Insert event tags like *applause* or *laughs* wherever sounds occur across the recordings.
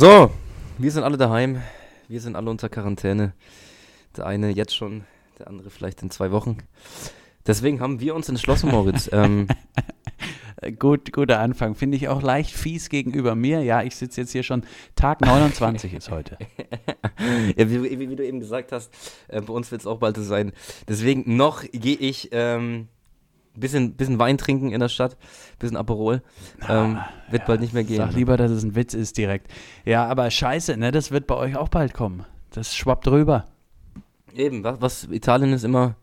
So, wir sind alle daheim. Wir sind alle unter Quarantäne. Der eine jetzt schon, der andere vielleicht in zwei Wochen. Deswegen haben wir uns entschlossen, Moritz. *laughs* ähm, Gut, guter Anfang. Finde ich auch leicht fies gegenüber mir. Ja, ich sitze jetzt hier schon. Tag 29 ist heute. *laughs* ja, wie, wie, wie, du eben gesagt hast, äh, bei uns wird es auch bald so sein. Deswegen noch gehe ich ähm, bisschen, bisschen Wein trinken in der Stadt, bisschen Aperol. Ähm, wird ja, bald nicht mehr gehen. Sag lieber, dass es ein Witz ist direkt. Ja, aber scheiße, ne? Das wird bei euch auch bald kommen. Das schwappt rüber. Eben, was, was Italien ist immer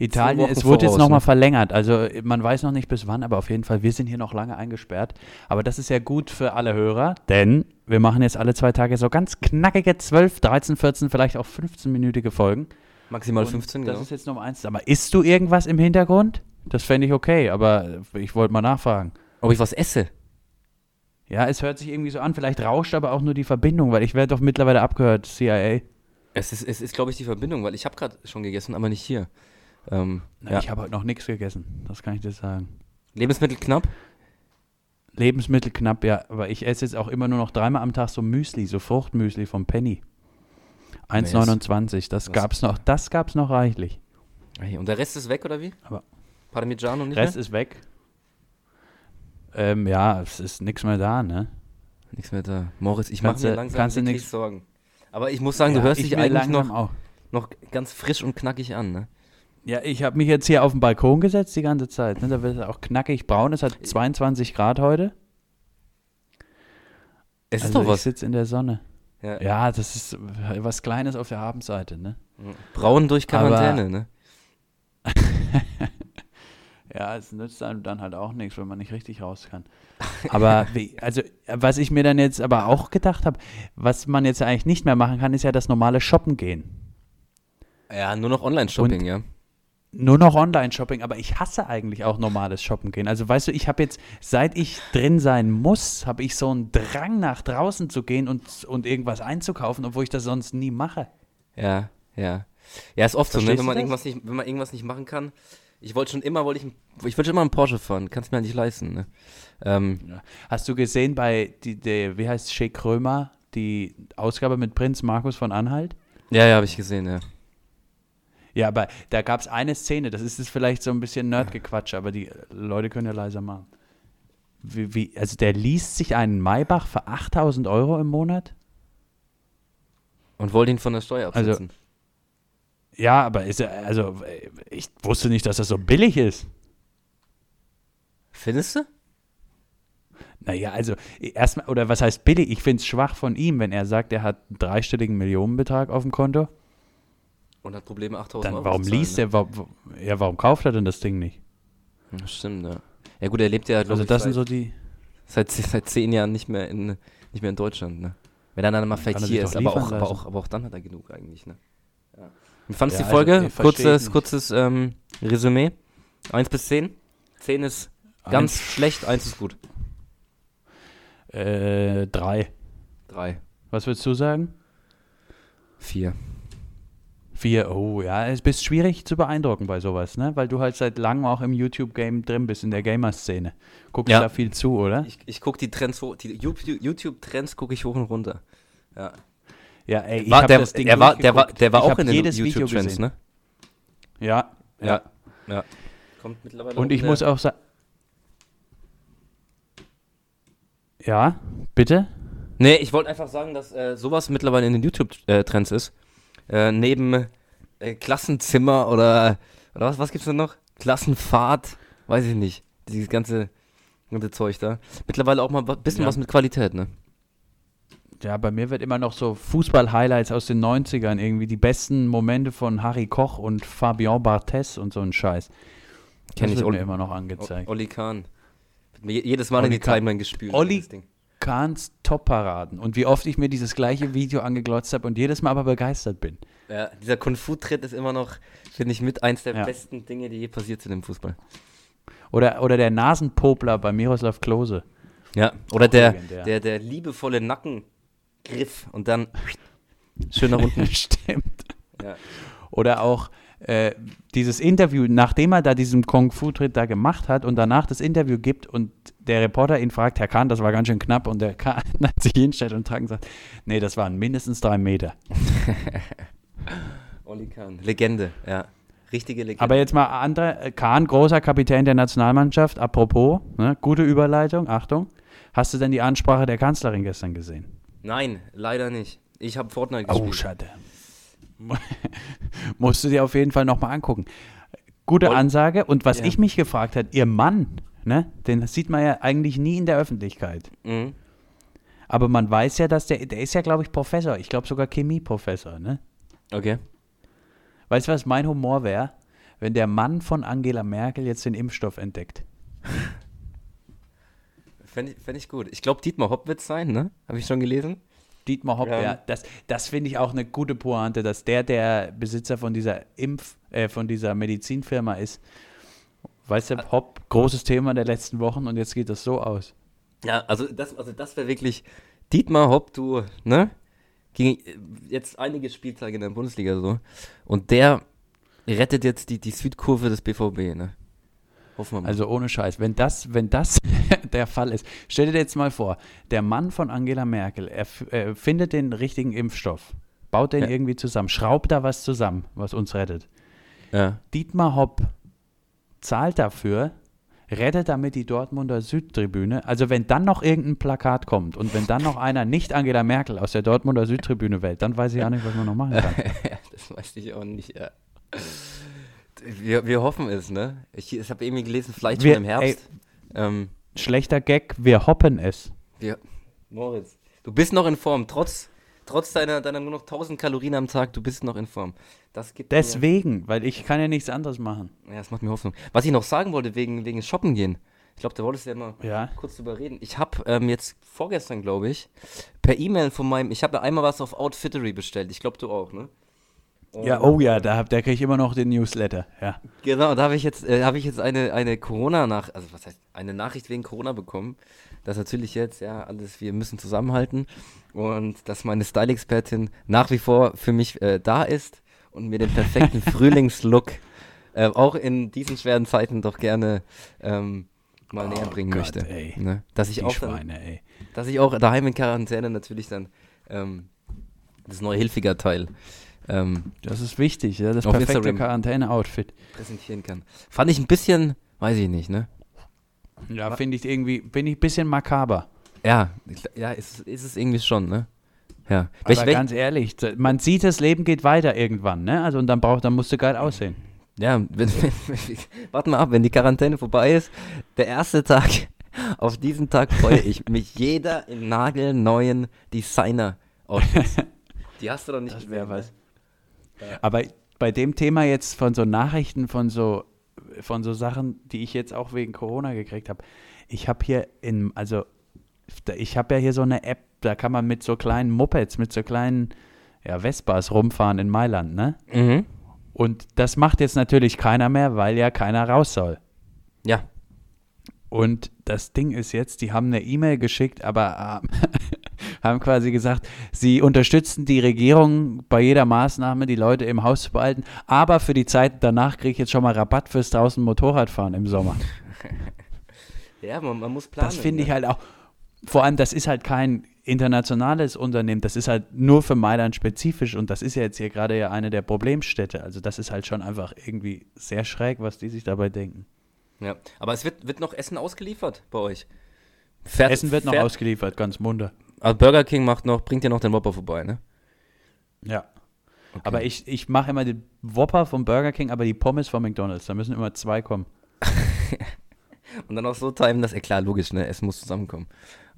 Italien, es wurde jetzt nochmal ne? verlängert. Also man weiß noch nicht bis wann, aber auf jeden Fall, wir sind hier noch lange eingesperrt. Aber das ist ja gut für alle Hörer, denn wir machen jetzt alle zwei Tage so ganz knackige 12, 13, 14, vielleicht auch 15-minütige Folgen. Maximal 15, genau. Das ist jetzt Nummer eins. Aber isst du irgendwas im Hintergrund? Das fände ich okay, aber ich wollte mal nachfragen. Ob ich was esse? Ja, es hört sich irgendwie so an. Vielleicht rauscht aber auch nur die Verbindung, weil ich werde doch mittlerweile abgehört, CIA. Es ist, es ist glaube ich, die Verbindung, weil ich habe gerade schon gegessen, aber nicht hier. Ähm, Na, ja. Ich habe heute noch nichts gegessen, das kann ich dir sagen. Lebensmittel knapp? Lebensmittel knapp, ja. Aber ich esse jetzt auch immer nur noch dreimal am Tag so Müsli, so Fruchtmüsli vom Penny. 1,29, das gab's noch, das gab's noch reichlich. Und der Rest ist weg, oder wie? Aber Parmigiano nicht Rest mehr? ist weg. Ähm, ja, es ist nichts mehr da, ne? Nichts mehr da. Moritz, ich mache mir langsam kannst du nix, Sorgen. Aber ich muss sagen, ja, du hörst dich eigentlich noch, noch ganz frisch und knackig an, ne? Ja, ich habe mich jetzt hier auf den Balkon gesetzt die ganze Zeit. Ne? Da wird es auch knackig braun. Es hat 22 Grad heute. Es ist also doch was. Ich sitze in der Sonne. Ja. ja. das ist was Kleines auf der Habenseite, ne? Braun durch Quarantäne, Aber, ne? *laughs* ja, es nützt einem dann halt auch nichts, wenn man nicht richtig raus kann. Aber *laughs* also, was ich mir dann jetzt aber auch gedacht habe, was man jetzt eigentlich nicht mehr machen kann, ist ja das normale Shoppen gehen. Ja, nur noch Online-Shopping, ja nur noch Online-Shopping, aber ich hasse eigentlich auch normales Shoppen gehen. Also weißt du, ich habe jetzt, seit ich drin sein muss, habe ich so einen Drang nach draußen zu gehen und, und irgendwas einzukaufen, obwohl ich das sonst nie mache. Ja, ja. Ja, ist oft Verstehst so, ne? wenn man irgendwas nicht, wenn man irgendwas nicht machen kann. Ich wollte schon immer, wollte ich, ich wollte schon immer einen Porsche fahren, kannst mir ja nicht leisten. Ne? Ähm. Hast du gesehen bei, die, die, wie heißt Shea Krömer, die Ausgabe mit Prinz Markus von Anhalt? Ja, ja, habe ich gesehen, ja. Ja, aber da gab es eine Szene, das ist jetzt vielleicht so ein bisschen Nerdgequatsch, aber die Leute können ja leiser machen. Wie, wie, also der liest sich einen Maybach für 8000 Euro im Monat? Und wollte ihn von der Steuer also absetzen. Also, ja, aber ist er, also ich wusste nicht, dass das so billig ist. Findest du? Naja, also erstmal, oder was heißt billig? Ich finde es schwach von ihm, wenn er sagt, er hat einen dreistelligen Millionenbetrag auf dem Konto. Und hat Probleme 8000 Euro Warum liest ne? er, warum, ja, warum kauft er denn das Ding nicht? Ja, stimmt, ja. Ja gut, er lebt ja, Also das sind so die... Seit, seit zehn Jahren nicht mehr in, nicht mehr in Deutschland, ne? Wenn er dann mal vielleicht hier ist, aber auch, aber, auch, aber auch dann hat er genug eigentlich, ne? Ja. Wie fandest ja, die Folge? Also, kurzes kurzes ähm, Resümee. 1 bis 10. 10 ist ganz eins. schlecht, 1 ist gut. Äh, 3. 3. Was würdest du sagen? 4. Vier, oh ja, es ist schwierig zu beeindrucken bei sowas, ne? Weil du halt seit langem auch im YouTube-Game drin bist, in der Gamer-Szene. Guckst ja. da viel zu, oder? Ich, ich gucke die Trends, die YouTube-Trends gucke ich hoch und runter. Ja. Ja, ey, ich war, der, das Ding der war, der war, der war auch in den YouTube-Trends, ne? Ja, ja, ja. ja. Kommt mittlerweile Und ich muss auch sagen. Ja, bitte? Nee, ich wollte einfach sagen, dass äh, sowas mittlerweile in den YouTube-Trends ist. Äh, neben äh, Klassenzimmer oder, oder was, was gibt's denn noch? Klassenfahrt, weiß ich nicht. Dieses ganze, ganze Zeug da. Mittlerweile auch mal ein bisschen ja. was mit Qualität, ne? Ja, bei mir wird immer noch so Fußball-Highlights aus den 90ern, irgendwie die besten Momente von Harry Koch und Fabian Barthez und so ein Scheiß. Kenn ich wird mir immer noch angezeigt. Olli Kahn. Jedes Mal Olli in die Timeline gespielt. Olli, Kahns Top-Paraden und wie oft ich mir dieses gleiche Video angeglotzt habe und jedes Mal aber begeistert bin. Ja, dieser Kung-Fu-Tritt ist immer noch, finde ich, mit eins der ja. besten Dinge, die je passiert sind im Fußball. Oder, oder der Nasenpopler bei Miroslav Klose. Ja, oder der, der, der liebevolle Nackengriff und dann schön nach unten. *laughs* Stimmt. Ja. Oder auch äh, dieses Interview, nachdem er da diesen Kung-Fu-Tritt da gemacht hat und danach das Interview gibt und der Reporter ihn fragt, Herr Kahn, das war ganz schön knapp und der Kahn *laughs* hat sich hinstellt und sagt, nee, das waren mindestens drei Meter. *laughs* Olli Kahn, Legende, ja. Richtige Legende. Aber jetzt mal andere, Kahn, großer Kapitän der Nationalmannschaft, apropos, ne, gute Überleitung, Achtung. Hast du denn die Ansprache der Kanzlerin gestern gesehen? Nein, leider nicht. Ich habe Fortnite oh, gespielt. Oh, schade. *laughs* Musst du dir auf jeden Fall nochmal angucken. Gute Ansage. Und was ja. ich mich gefragt habe, ihr Mann, ne, den sieht man ja eigentlich nie in der Öffentlichkeit. Mhm. Aber man weiß ja, dass der, der ist ja, glaube ich, Professor. Ich glaube sogar Chemieprofessor, ne? Okay. Weißt du, was mein Humor wäre? Wenn der Mann von Angela Merkel jetzt den Impfstoff entdeckt. Fände ich, fänd ich gut. Ich glaube, Dietmar Hopp wird es sein, ne? Habe ich schon gelesen. Dietmar Hopp, ja. ja das das finde ich auch eine gute Pointe, dass der der Besitzer von dieser Impf, äh, von dieser Medizinfirma ist. Weißt du, Hopp, großes Thema der letzten Wochen und jetzt geht das so aus. Ja, also das, also das wäre wirklich Dietmar Hopp, du, ne? Ging jetzt einige Spieltage in der Bundesliga so. Und der rettet jetzt die, die Südkurve des BVB, ne? Hoffen wir mal. Also ohne Scheiß, wenn das, wenn das *laughs* der Fall ist, stell dir jetzt mal vor, der Mann von Angela Merkel, er, er findet den richtigen Impfstoff, baut den ja. irgendwie zusammen, schraubt da was zusammen, was uns rettet. Ja. Dietmar Hopp zahlt dafür, rettet damit die Dortmunder Südtribüne. Also wenn dann noch irgendein Plakat kommt und wenn dann noch einer nicht Angela Merkel aus der Dortmunder Südtribüne wählt, dann weiß ich auch nicht, was man noch machen kann. *laughs* das weiß ich auch nicht, ja. Wir, wir hoffen es, ne? Ich, ich habe irgendwie gelesen, vielleicht wir, schon im Herbst. Ey, ähm, schlechter Gag, wir hoppen es. Wir, Moritz, du bist noch in Form, trotz, trotz deiner, deiner nur noch 1000 Kalorien am Tag, du bist noch in Form. Das gibt Deswegen, mir, weil ich kann ja nichts anderes machen. Ja, das macht mir Hoffnung. Was ich noch sagen wollte, wegen, wegen Shoppen gehen. Ich glaube, da wolltest du ja mal ja. kurz drüber reden. Ich habe ähm, jetzt vorgestern, glaube ich, per E-Mail von meinem, ich habe einmal was auf Outfittery bestellt. Ich glaube, du auch, ne? Ja, oh ja, da, da kriege ich immer noch den Newsletter, ja. Genau, da habe ich jetzt, äh, habe ich jetzt eine, eine Corona-Nach, also was heißt, eine Nachricht wegen Corona bekommen. Das natürlich jetzt, ja, alles, wir müssen zusammenhalten. Und dass meine Style-Expertin nach wie vor für mich äh, da ist und mir den perfekten *laughs* Frühlingslook äh, auch in diesen schweren Zeiten doch gerne ähm, mal oh näher bringen Gott, möchte. Ey. Ne? Dass ich Die auch dann, Schweine, dass ich auch daheim in Quarantäne natürlich dann ähm, das neue Hilfiger Teil ähm, das ist wichtig, ja, das perfekte Quarantäne-Outfit. Präsentieren kann. Fand ich ein bisschen, weiß ich nicht, ne? Ja, finde ich irgendwie, bin ich ein bisschen makaber. Ja, ja, ist, ist es irgendwie schon, ne? Ja. Aber welch, ganz ehrlich, man sieht, das Leben geht weiter irgendwann, ne? Also und dann braucht, dann musst du geil aussehen. Ja, *laughs* wenn, warte mal ab, wenn die Quarantäne vorbei ist, der erste Tag, *laughs* auf diesen Tag freue ich mich *laughs* jeder in nagelneuen Designer-Outfits. Die hast du doch nicht. Das wäre was. Aber bei dem Thema jetzt von so Nachrichten, von so, von so Sachen, die ich jetzt auch wegen Corona gekriegt habe, ich habe hier in, also ich habe ja hier so eine App, da kann man mit so kleinen Mopeds, mit so kleinen ja, Vespas rumfahren in Mailand, ne? Mhm. Und das macht jetzt natürlich keiner mehr, weil ja keiner raus soll. Ja. Und das Ding ist jetzt, die haben eine E-Mail geschickt, aber äh, *laughs* haben quasi gesagt, sie unterstützen die Regierung bei jeder Maßnahme, die Leute im Haus zu behalten, aber für die Zeit danach kriege ich jetzt schon mal Rabatt fürs draußen Motorradfahren im Sommer. *laughs* ja, man, man muss planen. Das finde ich ne? halt auch, vor allem, das ist halt kein internationales Unternehmen, das ist halt nur für Mailand spezifisch und das ist ja jetzt hier gerade ja eine der Problemstädte. Also das ist halt schon einfach irgendwie sehr schräg, was die sich dabei denken. Ja, aber es wird, wird noch Essen ausgeliefert bei euch. Fährt, Essen wird noch fährt, ausgeliefert, ganz munter. Also Burger King macht noch, bringt ja noch den Whopper vorbei, ne? Ja. Okay. Aber ich, ich mache immer den Whopper vom Burger King, aber die Pommes von McDonalds. Da müssen immer zwei kommen. *laughs* Und dann auch so timen, dass, ja klar, logisch, ne? Es muss zusammenkommen.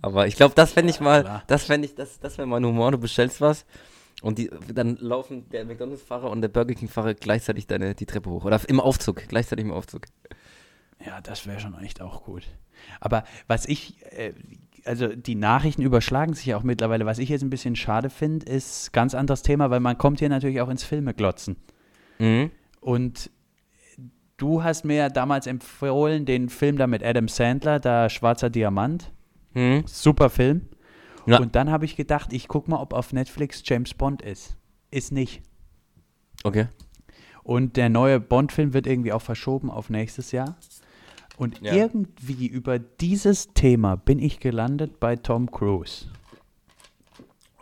Aber ich glaube, das fände ich mal, ja, das fände ich, das, das wäre mein Humor. Du bestellst was und die, dann laufen der McDonalds-Fahrer und der Burger King-Fahrer gleichzeitig deine, die Treppe hoch. Oder im Aufzug, gleichzeitig im Aufzug. Ja, das wäre schon echt auch gut. Aber was ich, äh, also die Nachrichten überschlagen sich ja auch mittlerweile. Was ich jetzt ein bisschen schade finde, ist ganz anderes Thema, weil man kommt hier natürlich auch ins Filme glotzen. Mhm. Und du hast mir damals empfohlen, den Film da mit Adam Sandler, da Schwarzer Diamant. Mhm. Super Film. Ja. Und dann habe ich gedacht, ich gucke mal, ob auf Netflix James Bond ist. Ist nicht. Okay. Und der neue Bond-Film wird irgendwie auch verschoben auf nächstes Jahr. Und ja. irgendwie über dieses Thema bin ich gelandet bei Tom Cruise.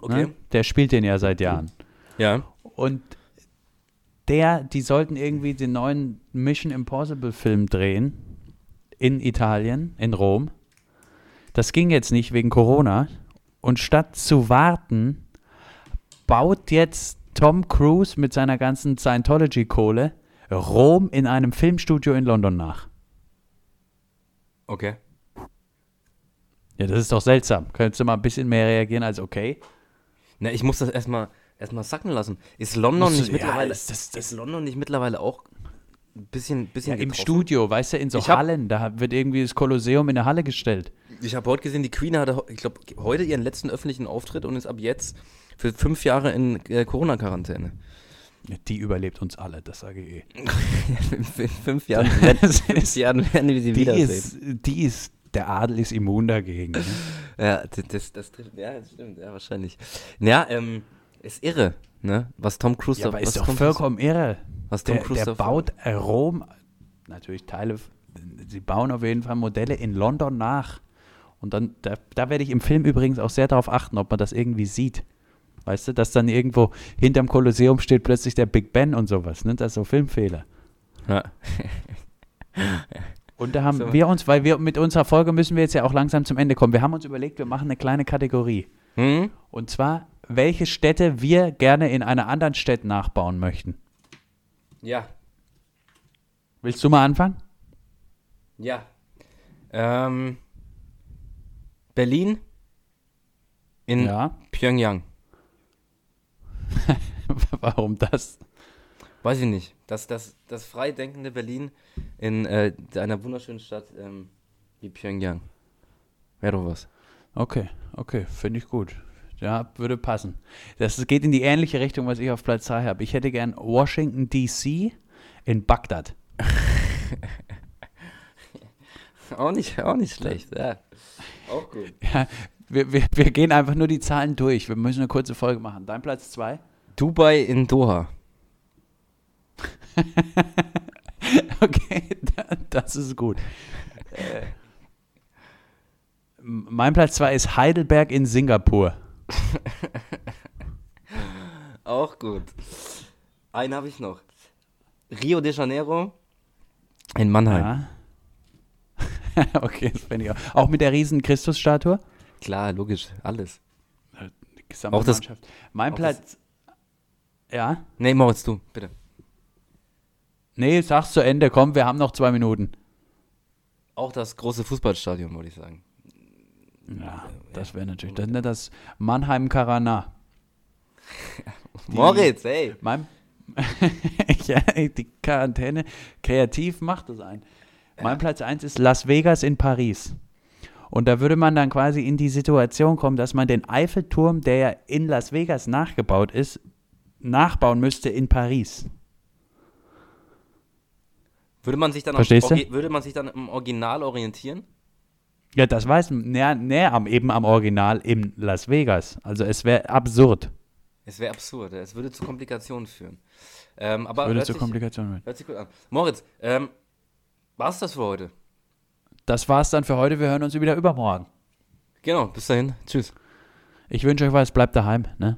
Okay. Ne? Der spielt den ja seit Jahren. Ja. Und der, die sollten irgendwie den neuen Mission Impossible Film drehen in Italien, in Rom. Das ging jetzt nicht wegen Corona. Und statt zu warten, baut jetzt Tom Cruise mit seiner ganzen Scientology-Kohle Rom in einem Filmstudio in London nach. Okay. Ja, das ist doch seltsam. Könntest du mal ein bisschen mehr reagieren als okay? Na, ich muss das erstmal erstmal sacken lassen. Ist London nicht ja, mittlerweile ist, das, das ist London nicht mittlerweile auch ein bisschen bisschen ja, im Studio, weißt du, in so ich Hallen, da wird irgendwie das Kolosseum in der Halle gestellt. Ich habe heute gesehen, die Queen hatte, ich glaube, heute ihren letzten öffentlichen Auftritt und ist ab jetzt für fünf Jahre in äh, Corona-Quarantäne. Die überlebt uns alle, das sage ich eh. *laughs* in fünf Jahren, *laughs* fünf Jahren werden wir sie die wiedersehen. Ist, die ist, der Adel ist immun dagegen. Ne? *laughs* ja, das, das, trifft, ja, das stimmt, ja, wahrscheinlich. Ja, ähm, ist irre, ne? Was Tom Cruise ja, aber ist doch vollkommen irre. Was Tom der, Cruise der baut Rom, natürlich Teile, sie bauen auf jeden Fall Modelle in London nach. Und dann, da, da werde ich im Film übrigens auch sehr darauf achten, ob man das irgendwie sieht. Weißt du, dass dann irgendwo hinterm Kolosseum steht plötzlich der Big Ben und sowas. Ne? Das ist so Filmfehler. Ja. *laughs* und da haben so. wir uns, weil wir mit unserer Folge müssen wir jetzt ja auch langsam zum Ende kommen. Wir haben uns überlegt, wir machen eine kleine Kategorie. Mhm. Und zwar, welche Städte wir gerne in einer anderen Stadt nachbauen möchten. Ja. Willst du mal anfangen? Ja. Ähm, Berlin in ja. Pyongyang. *laughs* Warum das? Weiß ich nicht. Das, das, das freidenkende Berlin in äh, einer wunderschönen Stadt ähm, wie Pyongyang. Wäre doch was. Okay, okay, finde ich gut. Ja, würde passen. Das geht in die ähnliche Richtung, was ich auf Platz 3 habe. Ich hätte gern Washington, D.C. in Bagdad. *laughs* auch, nicht, auch nicht schlecht, ja. Auch gut. Ja, wir, wir, wir gehen einfach nur die Zahlen durch. Wir müssen eine kurze Folge machen. Dein Platz 2? Dubai in Doha. *laughs* okay, das ist gut. Äh, mein Platz 2 ist Heidelberg in Singapur. *laughs* Auch gut. Einen habe ich noch. Rio de Janeiro in Mannheim. Ja. *laughs* okay, das finde ich auch. Auch mit der riesen Christusstatue? Klar, logisch, alles. Auch das, mein auch Platz. Ja? Nee, Moritz, du, bitte. Nee, sag's zu Ende, komm, wir haben noch zwei Minuten. Auch das große Fußballstadion, würde ich sagen. Ja, das wäre natürlich das, ne, das Mannheim Karana. *laughs* Moritz, ey. Mein, *laughs* ja, die Quarantäne kreativ macht das ein. Mein Platz 1 ist Las Vegas in Paris. Und da würde man dann quasi in die Situation kommen, dass man den Eiffelturm, der ja in Las Vegas nachgebaut ist, nachbauen müsste in Paris. Würde man sich dann, Verstehst am, würde man sich dann im Original orientieren? Ja, das weiß man. Näher, näher am, eben am Original in Las Vegas. Also es wäre absurd. Es wäre absurd. Es würde zu Komplikationen führen. Ähm, aber würde zu sich, Komplikationen führen. Hört sich gut an. Moritz, ähm, war es das für heute? Das war's dann für heute. Wir hören uns wieder übermorgen. Genau, bis dahin. Tschüss. Ich wünsche euch was. Bleibt daheim. Ne?